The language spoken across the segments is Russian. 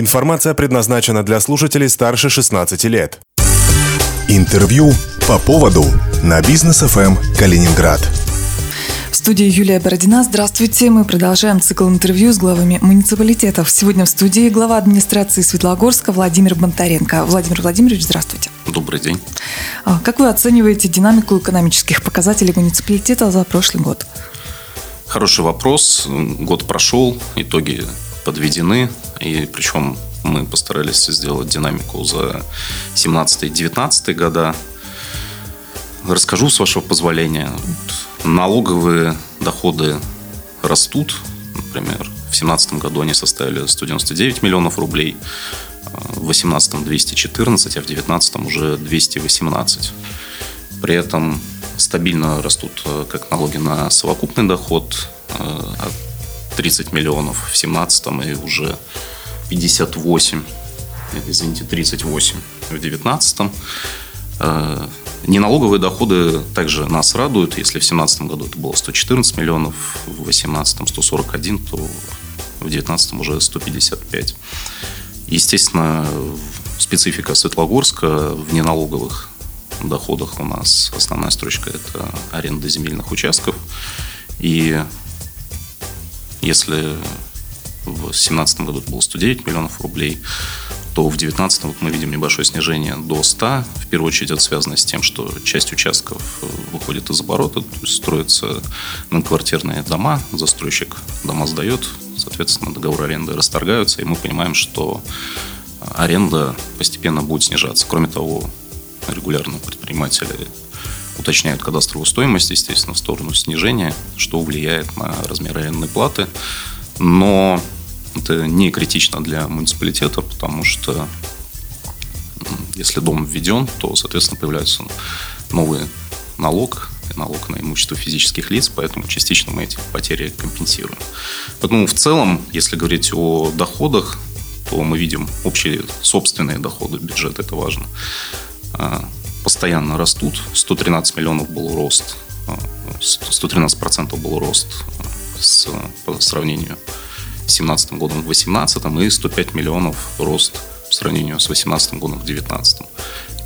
Информация предназначена для слушателей старше 16 лет. Интервью по поводу на бизнес ФМ Калининград. В студии Юлия Бородина. Здравствуйте. Мы продолжаем цикл интервью с главами муниципалитетов. Сегодня в студии глава администрации Светлогорска Владимир Бонтаренко. Владимир Владимирович, здравствуйте. Добрый день. А как вы оцениваете динамику экономических показателей муниципалитета за прошлый год? Хороший вопрос. Год прошел, итоги подведены, и причем мы постарались сделать динамику за 17-19 года. Расскажу, с вашего позволения. Налоговые доходы растут. Например, в 2017 году они составили 199 миллионов рублей, в 2018 214, а в 2019 уже 218. При этом стабильно растут э, как налоги на совокупный доход, 30 э, миллионов в 2017 и уже 58, извините, 38 в 2019. Э, неналоговые доходы также нас радуют. Если в 2017 году это было 114 миллионов, в 2018 141, то в 2019 уже 155. Естественно, специфика Светлогорска в неналоговых доходах у нас основная строчка – это аренда земельных участков. И если в 2017 году это было 109 миллионов рублей, то в 2019 вот мы видим небольшое снижение до 100. В первую очередь это связано с тем, что часть участков э, выходит из оборота, то есть строятся многоквартирные дома, застройщик дома сдает, соответственно, договор аренды расторгаются, и мы понимаем, что аренда постепенно будет снижаться. Кроме того, регулярно предприниматели уточняют кадастровую стоимость, естественно, в сторону снижения, что влияет на размер арендной платы. Но это не критично для муниципалитета, потому что если дом введен, то, соответственно, появляется новый налог, налог на имущество физических лиц, поэтому частично мы эти потери компенсируем. Поэтому в целом, если говорить о доходах, то мы видим общие собственные доходы бюджета, это важно. Постоянно растут. 113 миллионов был рост, 113% а, был рост а, с, по сравнению с 2017 годом в 2018 и 105 миллионов рост по сравнению с 2018 годом в 2019.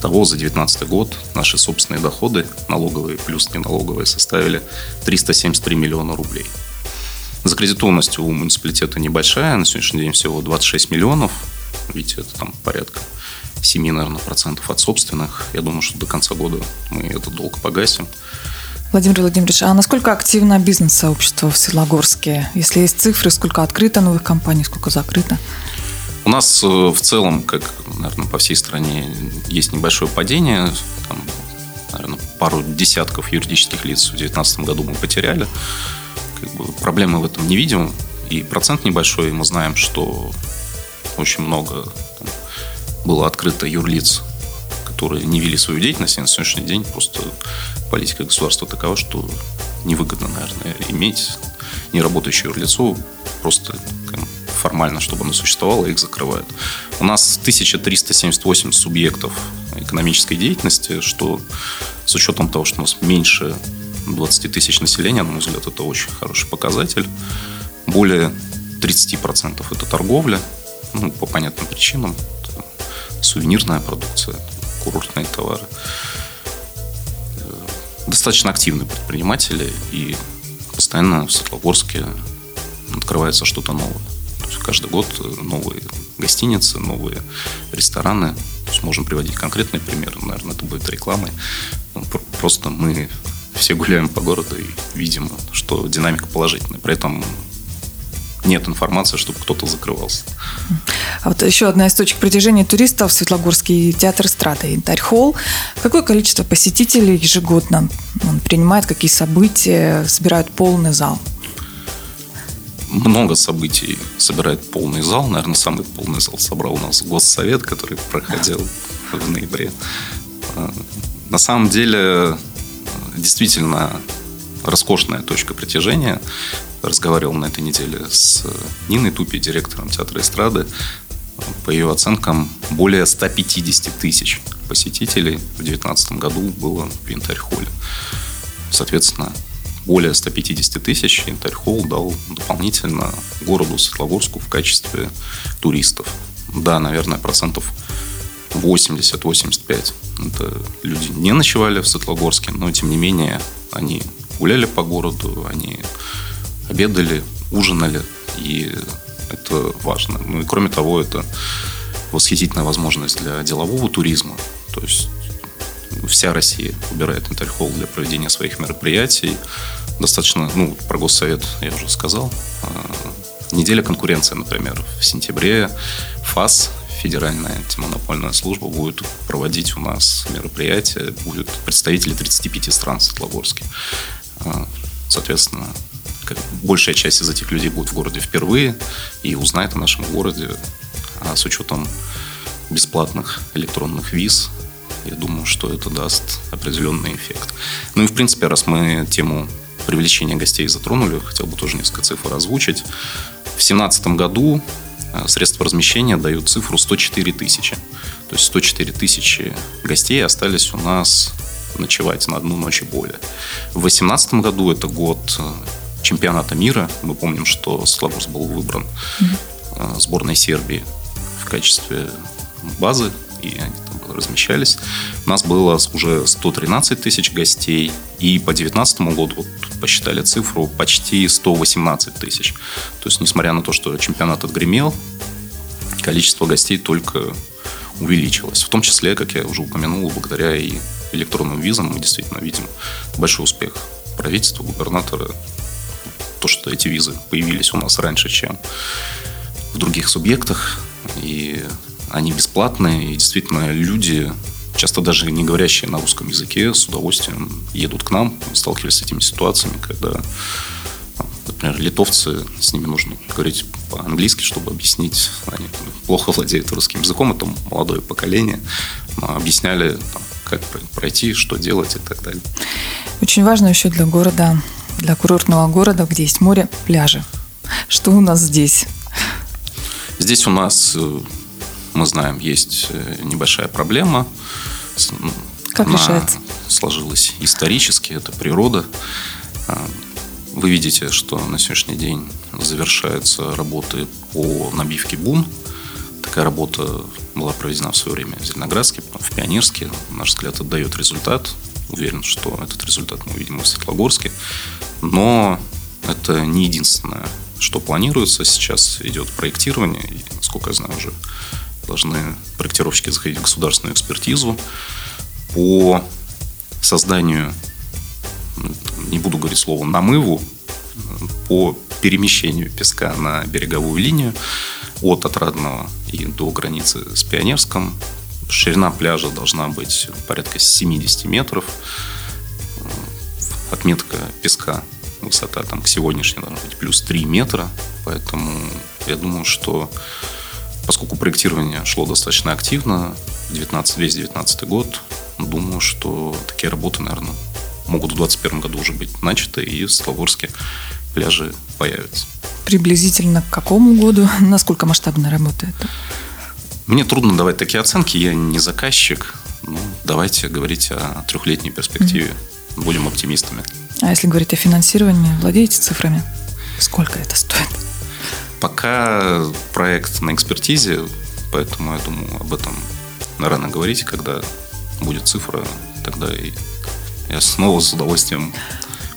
Того за 2019 год наши собственные доходы, налоговые плюс неналоговые, составили 373 миллиона рублей. Закредитованность у муниципалитета небольшая, на сегодняшний день всего 26 миллионов. Видите, это там порядка 7, наверное, процентов от собственных. Я думаю, что до конца года мы этот долг погасим. Владимир Владимирович, а насколько активно бизнес-сообщество в Светлогорске? Если есть цифры, сколько открыто новых компаний, сколько закрыто? У нас э, в целом, как, наверное, по всей стране, есть небольшое падение. Там, наверное, пару десятков юридических лиц в 2019 году мы потеряли. Как бы, проблемы в этом не видим. И процент небольшой, и мы знаем, что очень много было открыто юрлиц, которые не вели свою деятельность, и на сегодняшний день просто политика государства такова, что невыгодно, наверное, иметь неработающее юрлицо просто формально, чтобы оно существовало, их закрывают. У нас 1378 субъектов экономической деятельности, что с учетом того, что у нас меньше 20 тысяч населения, на мой взгляд, это очень хороший показатель. Более 30% это торговля, ну, по понятным причинам. Сувенирная продукция, курортные товары. Достаточно активные предприниматели, и постоянно в Светлогорске открывается что-то новое. То есть каждый год новые гостиницы, новые рестораны. То есть можем приводить конкретные примеры, наверное, это будет рекламой. Ну, просто мы все гуляем по городу и видим, что динамика положительная. При этом нет информации, чтобы кто-то закрывался. А вот еще одна из точек притяжения туристов – Светлогорский театр эстрады «Янтарь Холл». Какое количество посетителей ежегодно он принимает, какие события, собирают полный зал? Много событий собирает полный зал. Наверное, самый полный зал собрал у нас Госсовет, который проходил в ноябре. А, на самом деле, действительно, роскошная точка притяжения разговаривал на этой неделе с Ниной Тупи, директором театра эстрады. По ее оценкам, более 150 тысяч посетителей в 2019 году было в Янтарь-холле. Соответственно, более 150 тысяч Янтарь-холл дал дополнительно городу Светлогорску в качестве туристов. да, наверное, процентов 80-85. Это люди не ночевали в Светлогорске, но тем не менее они гуляли по городу, они обедали, ужинали, и это важно. Ну и кроме того, это восхитительная возможность для делового туризма. То есть вся Россия выбирает Интерхолл для проведения своих мероприятий. Достаточно, ну, про Госсовет я уже сказал. А, неделя конкуренции, например, в сентябре ФАС, Федеральная антимонопольная служба, будет проводить у нас мероприятия, будут представители 35 стран в Светлогорске. А, большая часть из этих людей будет в городе впервые и узнает о нашем городе. А с учетом бесплатных электронных виз, я думаю, что это даст определенный эффект. Ну и, в принципе, раз мы тему привлечения гостей затронули, хотел бы тоже несколько цифр озвучить. В 2017 году э, средства размещения дают цифру 104 тысячи. То есть 104 тысячи гостей остались у нас ночевать на одну ночь и более. В 2018 году это год э, чемпионата мира. Мы помним, что Славус был выбран mm-hmm. сборной Сербии в качестве базы, и они там размещались. У нас было уже 113 тысяч гостей, и по 2019 году, вот посчитали цифру, почти 118 тысяч. То есть, несмотря на то, что чемпионат отгремел, количество гостей только увеличилось. В том числе, как я уже упомянул, благодаря и электронным визам мы действительно видим большой успех правительства, губернатора. То, что эти визы появились у нас раньше, чем в других субъектах. И они бесплатные, и действительно люди, часто даже не говорящие на русском языке, с удовольствием едут к нам. Сталкивались с этими ситуациями, когда, например, литовцы, с ними нужно говорить по-английски, чтобы объяснить. Они плохо владеют русским языком, это молодое поколение. Объясняли, как пройти, что делать и так далее. Очень важно еще для города, для курортного города, где есть море, пляжи. Что у нас здесь? Здесь у нас э, мы знаем, есть э, небольшая проблема. Как Она решается? Сложилась исторически, это природа. А, вы видите, что на сегодняшний день завершаются работы по набивке бун. Такая работа была проведена в свое время в Зеленоградске, потом в Пионерске. На наш взгляд, это дает результат. Уверен, что этот результат мы увидим в Светлогорске. Но это не единственное, что планируется. Сейчас идет проектирование. И, насколько я знаю, уже должны проектировщики заходить в государственную экспертизу по созданию, не буду говорить слово намыву, по перемещению песка на береговую линию от Отрадного и до границы с Пионерском. Ширина пляжа должна быть порядка 70 метров. Отметка песка, высота там к сегодняшней должна быть плюс 3 метра. Поэтому я думаю, что Поскольку проектирование шло достаточно активно, 19, весь 19 год, думаю, что такие работы, наверное, могут в 2021 году уже быть начаты, и в Славгорске пляжи появятся. Приблизительно к какому году? Насколько масштабная работа это? Мне трудно давать такие оценки, я не заказчик. Ну, давайте говорить о трехлетней перспективе. Mm-hmm. Будем оптимистами. А если говорить о финансировании, владеете цифрами? Сколько это стоит? Пока проект на экспертизе, поэтому я думаю, об этом рано говорить, когда будет цифра, тогда и я снова с удовольствием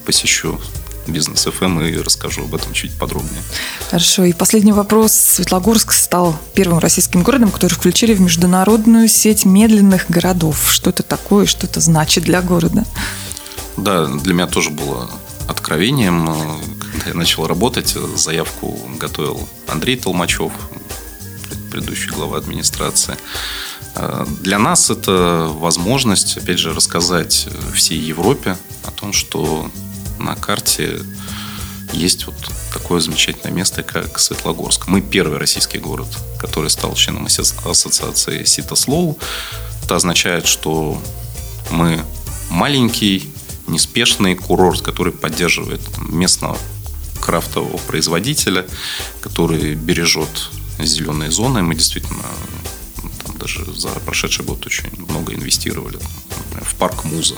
посещу бизнес FM и расскажу об этом чуть подробнее. Хорошо. И последний вопрос. Светлогорск стал первым российским городом, который включили в международную сеть медленных городов. Что это такое, что это значит для города? Да, для меня тоже было откровением. Когда я начал работать, заявку готовил Андрей Толмачев, предыдущий глава администрации. Для нас это возможность, опять же, рассказать всей Европе о том, что на карте есть вот такое замечательное место, как Светлогорск. Мы первый российский город, который стал членом ассоциации Ситослоу. Это означает, что мы маленький, неспешный курорт, который поддерживает местного крафтового производителя, который бережет зеленые зоны. Мы действительно там, даже за прошедший год очень много инвестировали например, в парк Муза.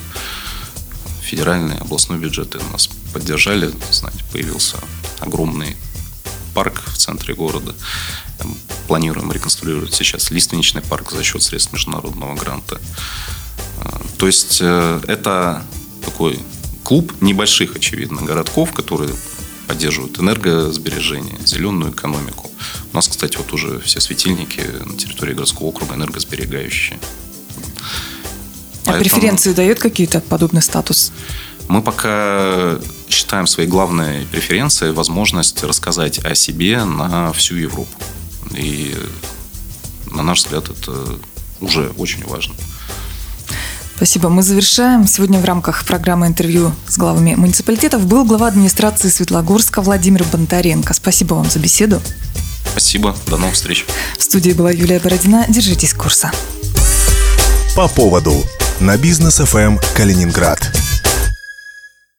Федеральные областные бюджеты нас поддержали. Знаете, появился огромный парк в центре города. планируем реконструировать сейчас лиственничный парк за счет средств международного гранта. А, то есть э, это такой клуб небольших, очевидно, городков, которые поддерживают энергосбережение, зеленую экономику. У нас, кстати, вот уже все светильники на территории городского округа энергосберегающие. А Поэтому преференции дает какие-то подобный статус? Мы пока считаем своей главной преференцией возможность рассказать о себе на всю Европу. И, на наш взгляд, это уже очень важно. Спасибо. Мы завершаем. Сегодня в рамках программы интервью с главами муниципалитетов был глава администрации Светлогорска Владимир Бонтаренко. Спасибо вам за беседу. Спасибо. До новых встреч. В студии была Юлия Бородина. Держитесь курса. По поводу на бизнес ФМ Калининград.